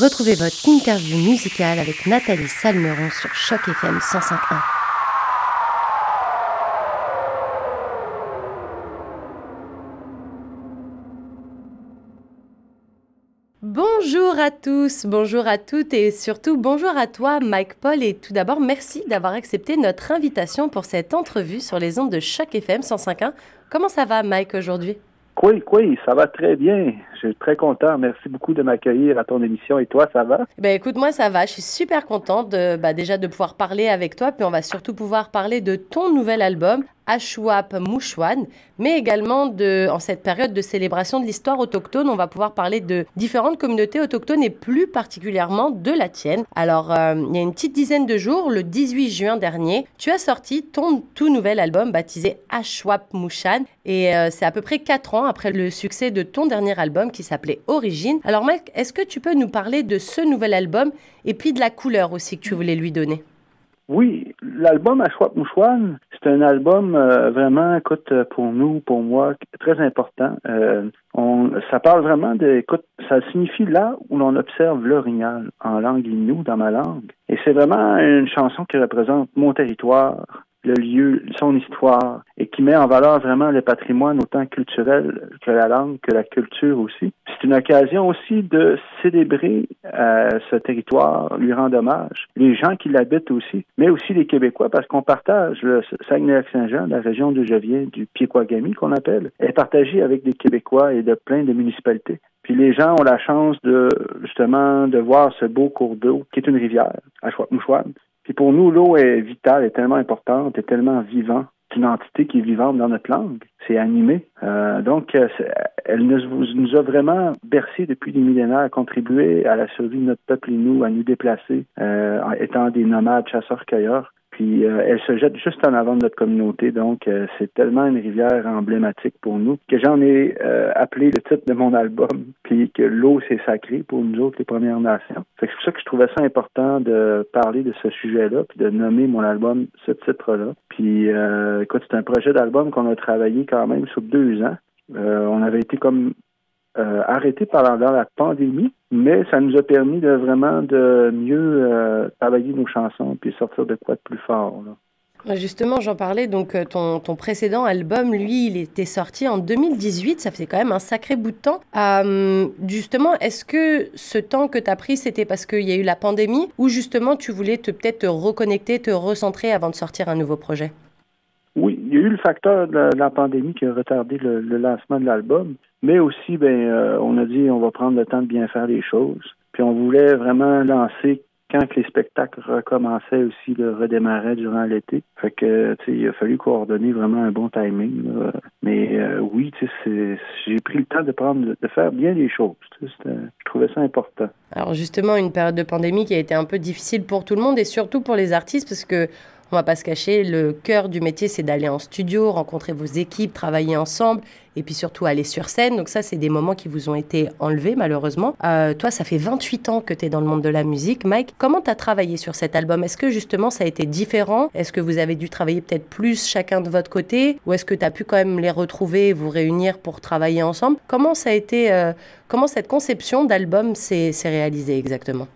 Retrouvez votre interview musicale avec Nathalie Salmeron sur Choc FM 105.1. Bonjour à tous, bonjour à toutes et surtout bonjour à toi Mike Paul et tout d'abord merci d'avoir accepté notre invitation pour cette entrevue sur les ondes de Choc FM 105.1. Comment ça va Mike aujourd'hui? Oui, oui, ça va très bien. Je suis très content. Merci beaucoup de m'accueillir à ton émission. Et toi, ça va? Ben écoute, moi, ça va. Je suis super contente de, bah, déjà de pouvoir parler avec toi. Puis on va surtout pouvoir parler de ton nouvel album, Ashwap Mouchouane, mais également en cette période de célébration de l'histoire autochtone, on va pouvoir parler de différentes communautés autochtones et plus particulièrement de la tienne. Alors, euh, il y a une petite dizaine de jours, le 18 juin dernier, tu as sorti ton tout nouvel album baptisé Ashwap Mouchane et euh, c'est à peu près quatre ans après le succès de ton dernier album qui s'appelait Origine. Alors, Mike, est-ce que tu peux nous parler de ce nouvel album et puis de la couleur aussi que tu voulais lui donner? Oui, l'album Ashwap Mouchouane, c'est un album euh, vraiment, écoute, pour nous, pour moi, très important. Euh, on, ça parle vraiment de, écoute, ça signifie là où l'on observe l'orignal en langue inou, dans ma langue. Et c'est vraiment une chanson qui représente mon territoire, le lieu, son histoire, et qui met en valeur vraiment le patrimoine autant culturel que la langue, que la culture aussi. C'est une occasion aussi de célébrer euh, ce territoire, lui rendre hommage, les gens qui l'habitent aussi, mais aussi les Québécois, parce qu'on partage le Saguenay-Lac-Saint-Jean, la région d'où je viens, du Piéquagami qu'on appelle, est partagée avec des Québécois et de plein de municipalités. Puis les gens ont la chance de justement de voir ce beau cours d'eau qui est une rivière, à Mouchouane, puis pour nous, l'eau est vitale, est tellement importante, est tellement vivante. C'est une entité qui est vivante dans notre langue. C'est animé. Euh, donc, euh, elle nous, a vraiment bercé depuis des millénaires, contribué à la survie de notre peuple et nous, à nous déplacer, euh, étant des nomades chasseurs-cueilleurs. Puis euh, elle se jette juste en avant de notre communauté, donc euh, c'est tellement une rivière emblématique pour nous que j'en ai euh, appelé le titre de mon album, puis que l'eau c'est sacré pour nous autres les Premières Nations. C'est pour ça que je trouvais ça important de parler de ce sujet-là, puis de nommer mon album ce titre-là. Puis écoute, c'est un projet d'album qu'on a travaillé quand même sur deux ans. on avait été comme euh, arrêté pendant la pandémie, mais ça nous a permis de vraiment de mieux euh, travailler nos chansons puis sortir de quoi de plus fort. Justement, j'en parlais, donc euh, ton, ton, précédent album, lui, il était sorti en 2018, ça fait quand même un sacré bout de temps. justement, est-ce que ce temps que tu as pris, c'était parce qu'il y a eu la pandémie ou justement tu voulais peut-être te reconnecter, te recentrer avant de sortir un nouveau projet? Oui, il y a eu le facteur de la, pandémie qui a retardé le, lancement de l'album, mais aussi, ben, euh, on a dit on va prendre le temps de bien faire les choses. Puis on voulait vraiment lancer quand les spectacles recommençaient aussi, de redémarrer durant l'été. Fait que, tu sais, il a fallu coordonner vraiment un bon timing. Mais euh, oui, tu sais, j'ai pris le temps de prendre, de faire bien les choses. je trouvais ça important. Alors justement, une période de pandémie qui a été un peu difficile pour tout le monde et surtout pour les artistes parce que on va pas se cacher, le cœur du métier, c'est d'aller en studio, rencontrer vos équipes, travailler ensemble et puis surtout aller sur scène. Donc ça, c'est des moments qui vous ont été enlevés malheureusement. Euh, toi, ça fait 28 ans que tu es dans le monde de la musique. Mike, comment tu as travaillé sur cet album? Est-ce que justement ça a été différent? Est-ce que vous avez dû travailler peut-être plus chacun de votre côté? Ou est-ce que tu as pu quand même les retrouver, vous réunir pour travailler ensemble? Comment ça a été, euh, comment cette conception d'album s'est réalisée exactement?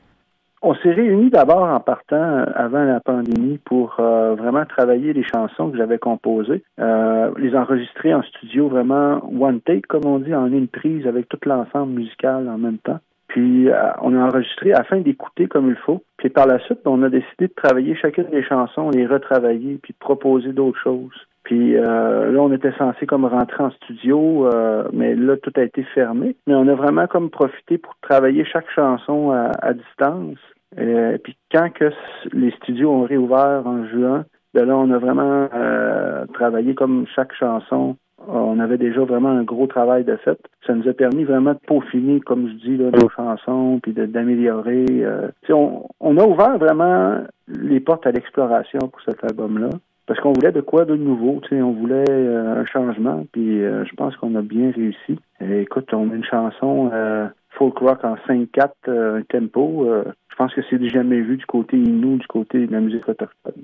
S'est réunis d'abord en partant euh, avant la pandémie pour euh, vraiment travailler les chansons que j'avais composées, euh, les enregistrer en studio vraiment one take, comme on dit, en une prise avec tout l'ensemble musical en même temps. Puis on a enregistré afin d'écouter comme il faut. Puis par la suite, on a décidé de travailler chacune des chansons, les retravailler, puis proposer d'autres choses. Puis là, on était censé comme rentrer en studio, mais là, tout a été fermé. Mais on a vraiment comme profité pour travailler chaque chanson à distance euh, puis quand que les studios ont réouvert en juin, ben là, on a vraiment euh, travaillé comme chaque chanson. On avait déjà vraiment un gros travail de fait. Ça nous a permis vraiment de peaufiner, comme je dis, là, nos chansons, puis d'améliorer. Euh, on, on a ouvert vraiment les portes à l'exploration pour cet album-là. Parce qu'on voulait de quoi de nouveau, on voulait euh, un changement, puis je pense qu'on a bien réussi. écoute, on a une chanson folk rock en 5-4, un tempo. Je pense que c'est jamais vu du côté Innu, du côté de la musique autochtone.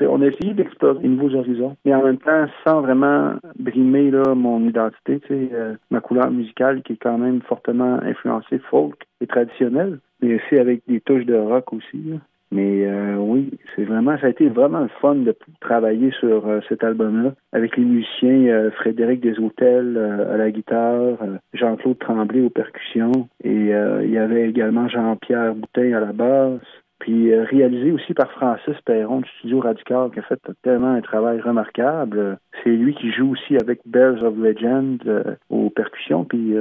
on a essayé d'explorer de nouveaux horizons, mais en même temps sans vraiment brimer là, mon identité, euh, ma couleur musicale qui est quand même fortement influencée folk et traditionnelle, mais aussi avec des touches de rock aussi. Mais euh, oui, c'est vraiment, ça a été vraiment fun de travailler sur euh, cet album-là avec les musiciens euh, Frédéric Deshôtels à la guitare, Jean-Claude Tremblay aux percussions et il y avait également Jean-Pierre Boutin à la basse. Puis réalisé aussi par Francis Perron du Studio Radical qui a fait tellement un travail remarquable. C'est lui qui joue aussi avec Bears of Legend aux percussions. Puis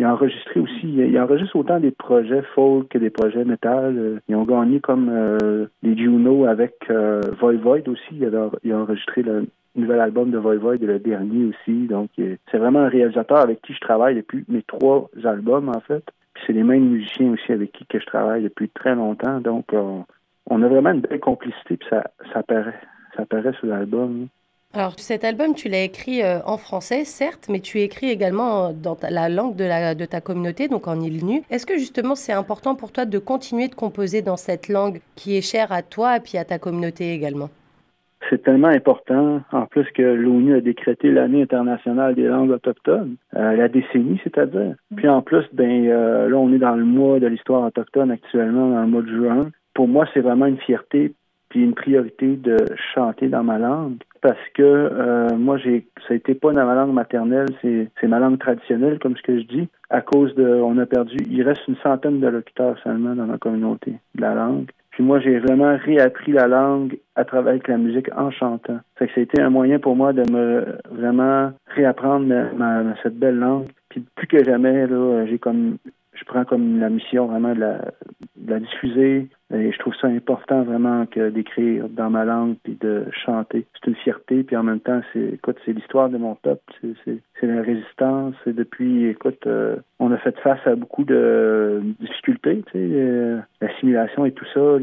il a enregistré aussi, il enregistre autant des projets folk que des projets métal. Euh, ils ont gagné comme euh, les Juno avec euh, Void aussi. Il a, enregistré le nouvel album de Void et le dernier aussi. Donc, c'est vraiment un réalisateur avec qui je travaille depuis mes trois albums, en fait. Puis c'est les mêmes musiciens aussi avec qui que je travaille depuis très longtemps. Donc, on, a vraiment une belle complicité, puis ça, ça paraît. Ça paraît sur l'album. Alors cet album, tu l'as écrit euh, en français, certes, mais tu écris également dans la langue de, la, de ta communauté, donc en île Est-ce que justement c'est important pour toi de continuer de composer dans cette langue qui est chère à toi et puis à ta communauté également? C'est tellement important, en plus que l'ONU a décrété l'année internationale des langues autochtones, euh, la décennie, c'est-à-dire. Puis en plus, ben euh, là, on est dans le mois de l'histoire autochtone actuellement, dans le mois de juin. Pour moi, c'est vraiment une fierté puis une priorité de chanter dans ma langue parce que euh, moi j'ai ça a été pas dans ma langue maternelle, c'est ma langue traditionnelle comme ce que je dis à cause de on a perdu il reste une centaine de locuteurs seulement dans ma communauté de la langue. Puis moi j'ai vraiment réappris la langue à travers la musique en chantant. Que ça a été un moyen pour moi de me vraiment réapprendre ma, cette belle langue. Puis plus que jamais là, j'ai comme je prends comme la mission vraiment de la, diffuser, et je trouve ça important vraiment que d'écrire dans ma langue puis de chanter. C'est une fierté, puis en même temps, c'est écoute, c'est l'histoire de mon peuple, c'est la résistance. Et depuis, écoute, euh, on a fait face à beaucoup de difficultés, tu sais, euh, l'assimilation et tout ça.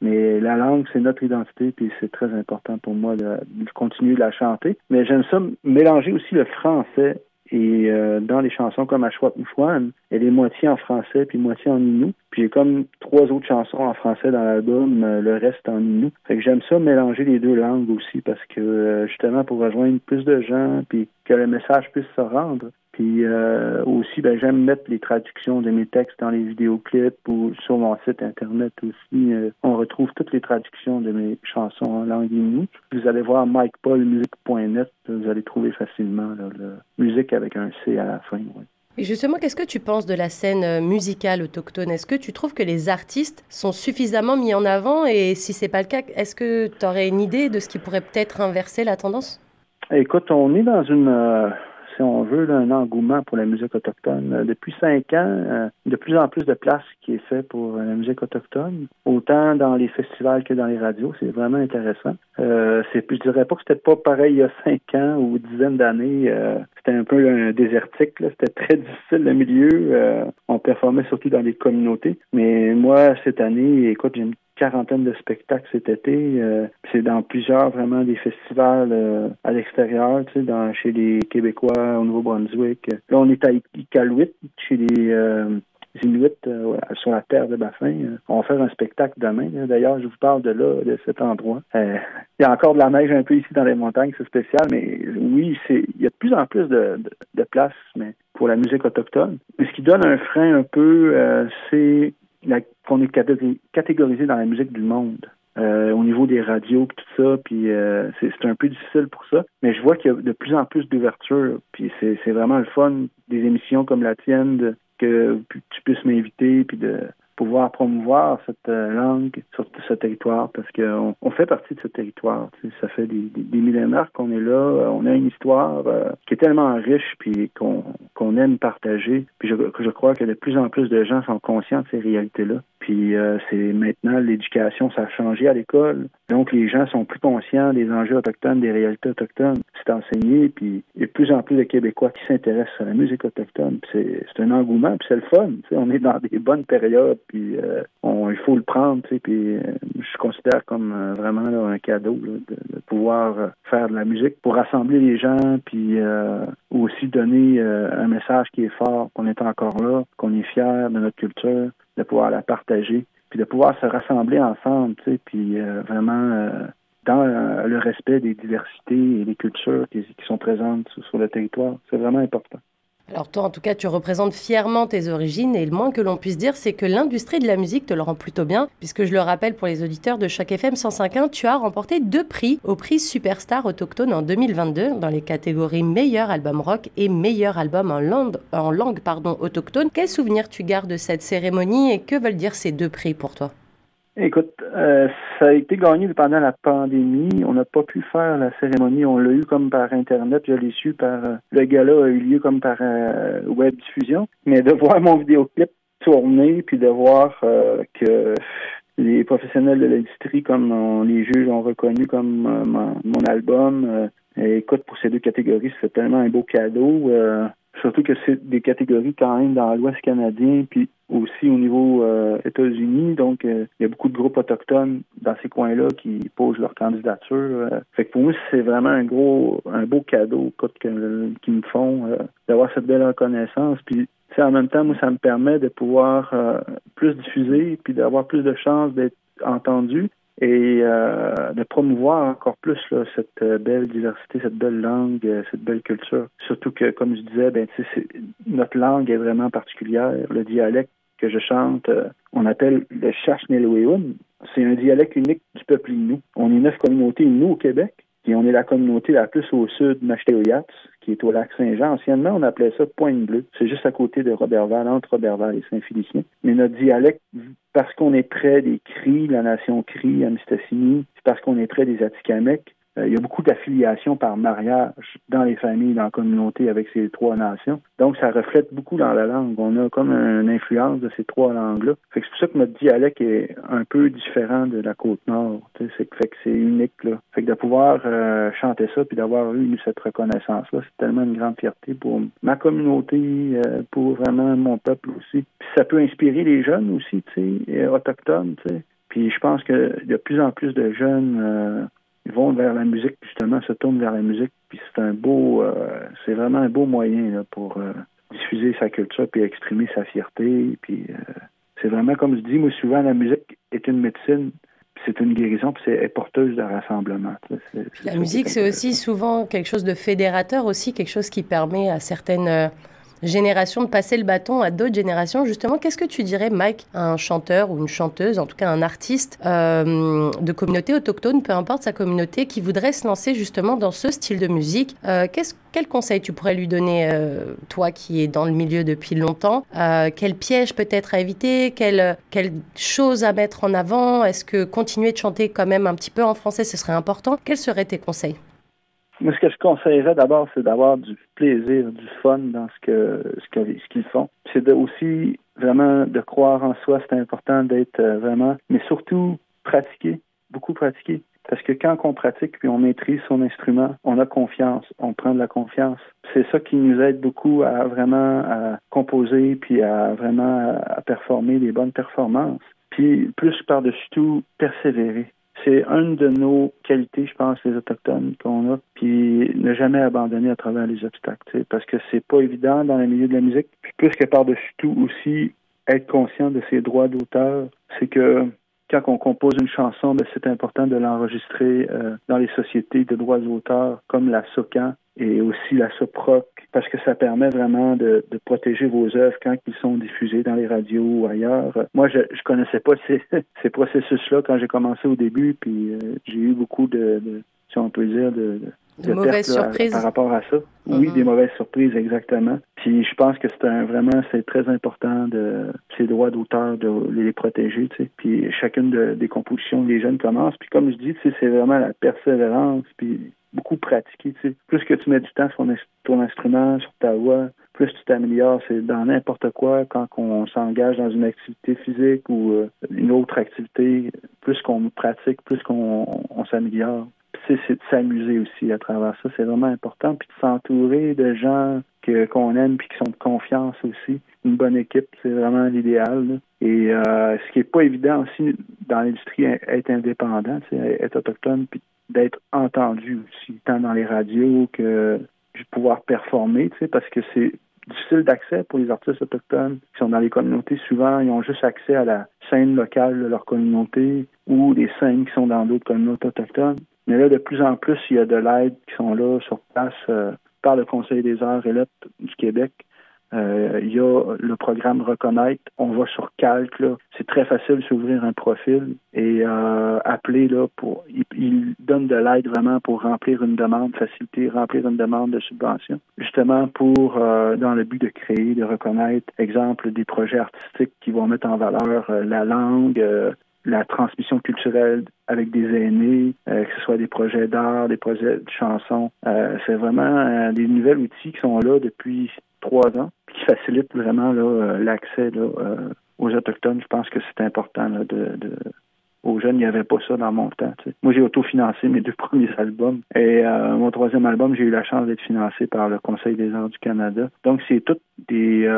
Mais la langue, c'est notre identité, puis c'est très important pour moi de, de continuer de la chanter. Mais j'aime ça mélanger aussi le français et euh, dans les chansons comme Ashwat Mouchouane, elle est moitié en français puis moitié en inou. Puis j'ai comme trois autres chansons en français dans l'album, euh, le reste en inou. Fait que j'aime ça mélanger les deux langues aussi parce que euh, justement pour rejoindre plus de gens puis que le message puisse se rendre. Puis euh, aussi, ben, j'aime mettre les traductions de mes textes dans les vidéoclips ou sur mon site internet aussi. Euh, on retrouve toutes les traductions de mes chansons en langue inou. Vous allez voir mikepaulmusic.net, vous allez trouver facilement la musique avec un C à la fin. Et justement, qu'est-ce que tu penses de la scène euh, musicale autochtone? Est-ce que tu trouves que les artistes sont suffisamment mis en avant? Et si c'est pas le cas, est-ce que tu aurais une idée de ce qui pourrait peut-être inverser la tendance? Écoute, on est dans une si on veut, un engouement pour la musique autochtone. Euh, depuis cinq ans, euh, de plus en plus de place qui est fait pour la musique autochtone, autant dans les festivals que dans les radios. C'est vraiment intéressant. Euh, je dirais pas que c'était pas pareil il y a cinq ans ou dizaines d'années. Euh, c'était un peu un désertique. C'était très difficile le milieu. on performait surtout dans les communautés. Mais moi, cette année, écoute, j'ai une quarantaine de spectacles cet été. Euh, c'est dans plusieurs vraiment des festivals euh, à l'extérieur, tu sais, dans, chez les Québécois au Nouveau-Brunswick. Là, on est à Iqaluit, chez les euh, Inuits sur la terre de Baffin. on va faire un spectacle demain. D'ailleurs, je vous parle de là, de cet endroit. il y a encore de la neige un peu ici dans les montagnes, c'est spécial, mais oui, c'est il y a de plus en plus de, de, de place mais pour la musique autochtone. Mais ce qui donne un frein un peu, c'est qu'on est catégorisé dans la musique du monde. Euh, au niveau des radios et tout ça, puis euh, c'est un peu difficile pour ça. Mais je vois qu'il y a de plus en plus d'ouverture, puis c'est vraiment le fun des émissions comme la tienne, que tu puisses m'inviter, puis de pouvoir promouvoir cette euh, langue sur ce territoire parce qu'on on fait partie de ce territoire. Ça fait des, millénaires qu'on est là. Euh, on a une histoire euh, qui est tellement riche puis qu'on qu'on aime partager. Puis je, je crois que de plus en plus de gens sont conscients de ces réalités-là. Puis c'est maintenant l'éducation, ça a changé à l'école. Donc les gens sont plus conscients des enjeux autochtones, des réalités autochtones. C'est enseigné, puis il y a de plus en plus de Québécois qui s'intéressent à la musique autochtone. C'est un engouement, puis c'est le fun. On est dans des bonnes périodes puis euh, il faut le prendre, puis euh, je considère comme euh, vraiment un cadeau de, pouvoir faire de la musique pour rassembler les gens, puis aussi donner un message qui est fort, qu'on est encore là, qu'on est fier de notre culture, de pouvoir la partager, puis de pouvoir se rassembler ensemble, tu sais, puis vraiment dans le respect des diversités et des cultures qui, sont présentes sur le territoire. C'est vraiment important. Alors toi, en tout cas, tu représentes fièrement tes origines et le moins que l'on puisse dire, c'est que l'industrie de la musique te le rend plutôt bien, puisque je le rappelle pour les auditeurs de chaque FM 105.1, tu as remporté deux prix au prix Superstar Autochtone en 2022 dans les catégories meilleur album rock et meilleur album en langue, en langue autochtone. Quel souvenir tu gardes de cette cérémonie et que veulent dire ces deux prix pour toi? Écoute, euh, ça a été gagné pendant la pandémie. On n'a pas pu faire la cérémonie. On l'a eu comme par Internet. Je l'ai su par... Euh, le gala a eu lieu comme par euh, web diffusion. Mais de voir mon vidéoclip tourner, puis de voir que les professionnels de l'industrie, comme les juges ont reconnu comme mon, album, écoute, pour ces deux catégories, c'est tellement un beau cadeau. Surtout que c'est des catégories quand même dans l'Ouest canadien, puis aussi au niveau euh, États-Unis. Donc, euh, il y a beaucoup de groupes autochtones dans ces coins-là qui posent leur candidature. Euh. Fait que pour moi, c'est vraiment un gros, un beau cadeau qu'ils me font d'avoir cette belle reconnaissance. Puis, en même temps, moi, ça me permet de pouvoir plus diffuser, puis d'avoir plus de chances d'être entendu et euh, de promouvoir encore plus cette euh, belle diversité, cette belle langue, euh, cette belle culture. Surtout que, comme je disais, ben, notre langue est vraiment particulière. Le dialecte que je chante, on appelle le Chachneloéun. C'est un dialecte unique du peuple Innu. On est neuf communautés Innu au Québec. Puis on est la communauté la plus au sud, Machteoyats, qui est au lac Saint-Jean. Anciennement, on appelait ça Pointe Bleue. C'est juste à côté de Robertval, entre Robertval et Saint-Félicien. Mais notre dialecte, parce qu'on est près des Cris, la nation Cri, Amistassini, c'est parce qu'on est près des Atikamekw, il y a beaucoup d'affiliations par mariage dans les familles, dans la communauté avec ces trois nations. Donc, ça reflète beaucoup dans la langue. On a comme une influence de ces trois langues-là. Fait que c'est pour ça que notre dialecte est un peu différent de la côte nord. C'est fait que c'est unique là. Fait que de pouvoir euh, chanter ça puis d'avoir eu cette reconnaissance-là, c'est tellement une grande fierté pour ma communauté, euh, pour vraiment mon peuple aussi. Puis ça peut inspirer les jeunes aussi, tu sais, autochtones, tu sais. Puis je pense qu'il y a de plus en plus de jeunes ils vont vers la musique, justement, se tournent vers la musique. Puis c'est un beau, euh, c'est vraiment un beau moyen là, pour euh, diffuser sa culture puis exprimer sa fierté. Puis euh, c'est vraiment, comme je dis, moi souvent la musique est une médecine. C'est une guérison, puis c'est porteuse de rassemblement. la musique, c'est aussi souvent quelque chose de fédérateur aussi, quelque chose qui permet à certaines génération de passer le bâton à d'autres générations. Justement, qu'est-ce que tu dirais, Mike, à un chanteur ou une chanteuse, en tout cas un artiste euh, de communauté autochtone, peu importe sa communauté, qui voudrait se lancer justement dans ce style de musique euh, conseil tu pourrais lui donner, euh, toi qui es dans le milieu depuis longtemps Quel piège peut-être à éviter Quelle, quelle chose à mettre en avant? Est-ce que continuer de chanter quand même un petit peu en français, ce serait important? Quels seraient tes conseils? Moi, ce que je conseillerais d'abord, c'est d'avoir du plaisir, du fun dans ce que ce qu'ils font. C'est aussi vraiment de croire en soi. C'est important d'être euh, vraiment, mais surtout pratiquer, beaucoup pratiquer. Parce que quand on pratique puis on maîtrise son instrument, on a confiance, on prend de la confiance. C'est ça qui nous aide beaucoup à vraiment composer puis à vraiment performer des bonnes performances. Puis plus par-dessus tout, persévérer c'est une de nos qualités, je pense, les Autochtones qu'on a, puis ne jamais abandonner à travers les obstacles, parce que c'est pas évident dans le milieu de la musique. Puis plus que par-dessus tout aussi, être conscient de ses droits d'auteur, c'est que quand on compose une chanson, ben, c'est important de l'enregistrer euh, dans les sociétés de droits d'auteur comme la SOCAN et aussi la SOPROC, parce que ça permet vraiment de, de, protéger vos œuvres quand ils sont diffusés dans les radios ou ailleurs. Moi, je ne connaissais pas ces, ces processus-là quand j'ai commencé au début, puis euh, j'ai eu beaucoup de, de, si on peut dire, de, de mauvaises surprises par rapport à ça. Oui, mm-hmm. des mauvaises surprises, exactement. Puis je pense que c'est un vraiment c'est très important de ces droits d'auteur de les protéger, tu sais. Puis chacune des compositions, les jeunes commencent. Puis comme je dis, tu sais, c'est vraiment la persévérance. Puis beaucoup pratiquer. Tu sais. Plus que tu mets du temps sur ton instrument, sur ta voix, plus tu t'améliores. C'est dans n'importe quoi, quand on s'engage dans une activité physique ou euh, une autre activité, plus qu'on pratique, plus qu'on on, s'améliore. C'est de s'amuser aussi à travers ça. C'est vraiment important. Puis de s'entourer de gens qu'on aime puis qui sont de confiance aussi. Une bonne équipe, c'est vraiment l'idéal. Et euh, ce qui est pas évident aussi dans l'industrie, être indépendant, être autochtone, puis d'être entendu aussi, tant dans les radios que de pouvoir performer, parce que c'est difficile d'accès pour les artistes autochtones qui sont dans les communautés. Souvent, ils ont juste accès à la scène locale de leur communauté ou des scènes qui sont dans d'autres communautés autochtones. Mais là, de plus en plus, il y a de l'aide qui sont là sur place par le Conseil des arts et lettres du Québec euh, il y a le programme Reconnaître. On va sur Calque. C'est très facile de s'ouvrir un profil et euh, appeler là pour. Il, donne de l'aide vraiment pour remplir une demande, faciliter, remplir une demande de subvention, justement pour euh, dans le but de créer, de reconnaître, exemple des projets artistiques qui vont mettre en valeur euh, la langue, la transmission culturelle avec des aînés, que ce soit des projets d'art, des projets de chansons. c'est vraiment des nouvelles outils qui sont là depuis trois ans, qui facilite vraiment euh, l'accès euh, aux Autochtones. Je pense que c'est important de, de, aux jeunes, il n'y avait pas ça dans mon temps. Moi, j'ai autofinancé mes deux premiers albums. Et euh, mon troisième album, j'ai eu la chance d'être financé par le Conseil des arts du Canada. Donc, c'est tous des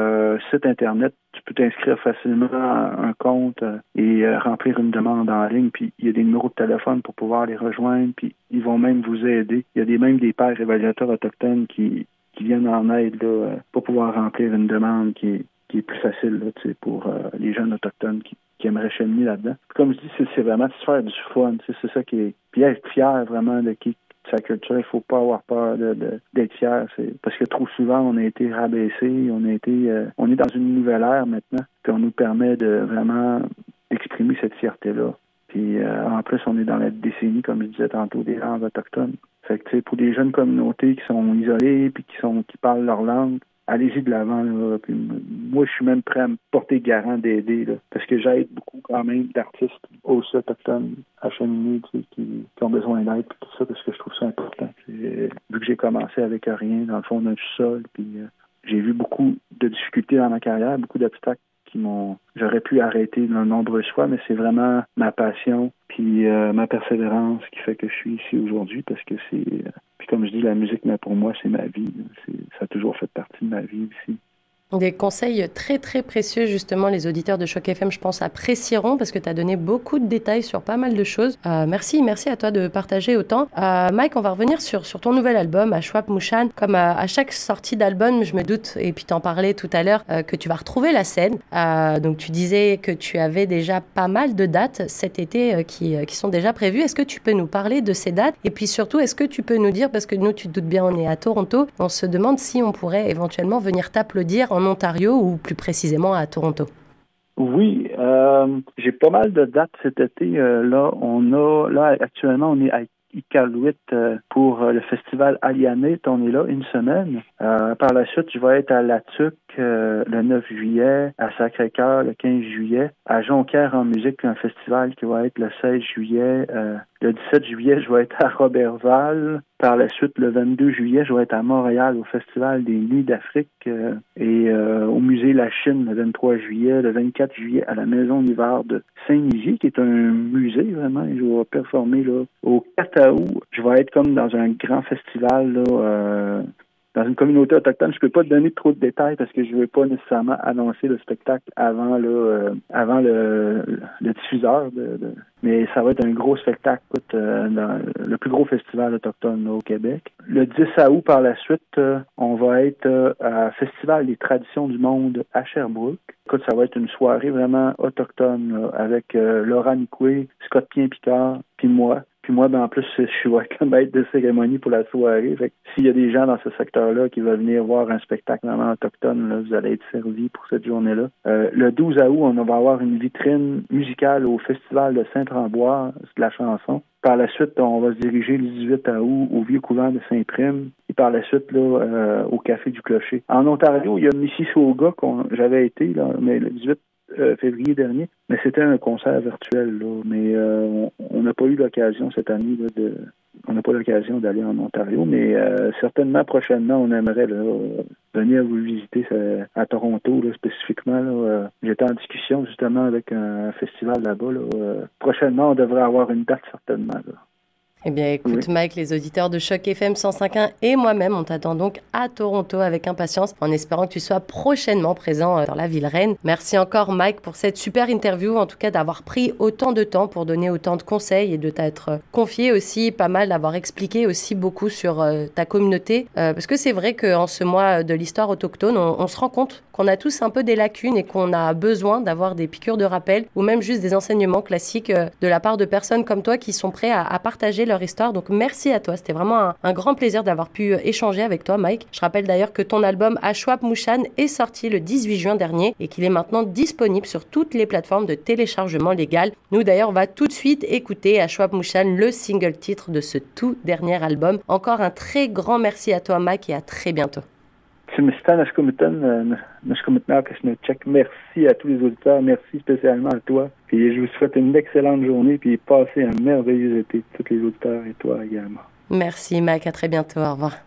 sites Internet. Tu peux t'inscrire facilement à un compte et remplir une demande en ligne. Puis, il y a des numéros de téléphone pour pouvoir les rejoindre. Puis, ils vont même vous aider. Il y a des, même des pères évaluateurs autochtones qui, qui viennent en aide là, euh, pour pouvoir remplir une demande qui est, qui est plus facile là, pour euh, les jeunes autochtones qui, qui aimeraient cheminer là-dedans. Comme je dis, c'est, vraiment se faire du fun. C'est ça qui est. Puis être fier vraiment de qui sa culture, il faut pas avoir peur de, d'être fier. Parce que trop souvent on a été rabaissé, on a été euh, on est dans une nouvelle ère maintenant, puis on nous permet de vraiment exprimer cette fierté-là. Puis en plus, on est dans la décennie, comme je disais tantôt, des langues autochtones. Fait que, pour des jeunes communautés qui sont isolées puis qui sont qui parlent leur langue, allez-y de l'avant. moi, je suis même prêt à me porter garant d'aider, parce que j'aide beaucoup quand même d'artistes aussi autochtones à cheminer, qui, qui, ont besoin d'aide, tout ça, parce que je trouve ça important. Vu que j'ai commencé avec rien, dans le fond d'un sol, puis euh, j'ai vu beaucoup de difficultés dans ma carrière, beaucoup d'obstacles J'aurais pu arrêter de nombreuses fois, mais c'est vraiment ma passion puis euh, ma persévérance qui fait que je suis ici aujourd'hui parce que c'est. Euh, puis comme je dis, la musique, mais pour moi, c'est ma vie. Ça a toujours fait partie de ma vie ici. Des conseils très très précieux, justement, les auditeurs de Choc FM, je pense, apprécieront parce que tu as donné beaucoup de détails sur pas mal de choses. Euh, merci, merci à toi de partager autant. Euh, Mike, on va revenir sur, sur ton nouvel album, Ashwap Mushan. Comme euh, à, chaque sortie d'album, je me doute, et puis t'en parlais tout à l'heure, que tu vas retrouver la scène. donc tu disais que tu avais déjà pas mal de dates cet été qui, qui sont déjà prévues. Est-ce que tu peux nous parler de ces dates? Et puis surtout, est-ce que tu peux nous dire, parce que nous, tu te doutes bien, on est à Toronto, on se demande si on pourrait éventuellement venir t'applaudir en Ontario ou plus précisément à Toronto? Oui, euh, j'ai pas mal de dates cet été. Euh, là, on a là actuellement on est à Iqaluit euh, pour le festival Alianet. On est là une semaine. par la suite, je vais être à La Tuque le 9 juillet, à Sacré-Cœur le 15 juillet, à Jonquière en musique, un festival qui va être le 16 juillet. le 17 juillet, je vais être à Robertval. Par la suite, le 22 juillet, je vais être à Montréal au Festival des Nuits d'Afrique euh, et euh, au Musée La Chine le 23 juillet, le 24 juillet à la Maison d'hiver de Saint-Nizier, qui est un musée vraiment. Et je vais performer là. Au 4 août, je vais être comme dans un grand festival là, euh, dans une communauté autochtone, je peux pas te donner trop de détails parce que je veux pas nécessairement annoncer le spectacle avant le euh, avant le, le diffuseur. De, mais ça va être un gros spectacle, euh, dans le plus gros festival autochtone au Québec. Le 10 août, par la suite, euh, on va être à Festival des traditions du monde à Sherbrooke. Écoute, ça va être une soirée vraiment autochtone avec Laura Nicoué, Scott Pien-Picard, puis moi. Puis moi, ben, en plus, je suis comme maître de cérémonie pour la soirée. Fait s'il y a des gens dans ce secteur-là qui veulent venir voir un spectacle vraiment autochtone, là, vous allez être servis pour cette journée-là. Euh, le 12 août, on va avoir une vitrine musicale au Festival de Saint-Rambois de la chanson. Par la suite, on va se diriger le 18 août au Vieux Couvent de Saint-Prime et par la suite là, euh, au Café du Clocher. En Ontario, il y a Mississauga qu'on j'avais été, là, mais le 18 euh, février dernier, mais c'était un concert virtuel. Là. Mais euh, on n'a pas eu l'occasion cette année de. On n'a pas l'occasion d'aller en Ontario, mais euh, certainement prochainement, on aimerait venir vous visiter à Toronto spécifiquement. J'étais en discussion justement avec un festival là-bas. prochainement, on devrait avoir une date certainement. Eh bien, écoute, Mike, les auditeurs de Choc FM 105.1 et moi-même, on t'attend donc à Toronto avec impatience, en espérant que tu sois prochainement présent euh, dans la ville reine. Merci encore, Mike, pour cette super interview, en tout cas d'avoir pris autant de temps pour donner autant de conseils et de t'être confié aussi pas mal, d'avoir expliqué aussi beaucoup sur euh, ta communauté. Euh, parce que c'est vrai qu'en ce mois de l'histoire autochtone, on, se rend compte qu'on a tous un peu des lacunes et qu'on a besoin d'avoir des piqûres de rappel ou même juste des enseignements classiques de la part de personnes comme toi qui sont prêts à, à partager leur histoire. Donc merci à toi. C'était vraiment un, grand plaisir d'avoir pu euh, échanger avec toi, Mike. Je rappelle d'ailleurs que ton album Ashwap Mushan est sorti le 18 juin dernier et qu'il est maintenant disponible sur toutes les plateformes de téléchargement légal. Nous d'ailleurs, va tout de suite écouter Ashwap Mushan, le single titre de ce tout dernier album. Encore un très grand merci à toi, Mike, et à très bientôt. Merci à tous les auditeurs. Merci spécialement à toi. Puis je vous souhaite une excellente journée. Puis passez un merveilleux été, tous les auditeurs et toi également. Merci, Mike. À très bientôt. Au revoir.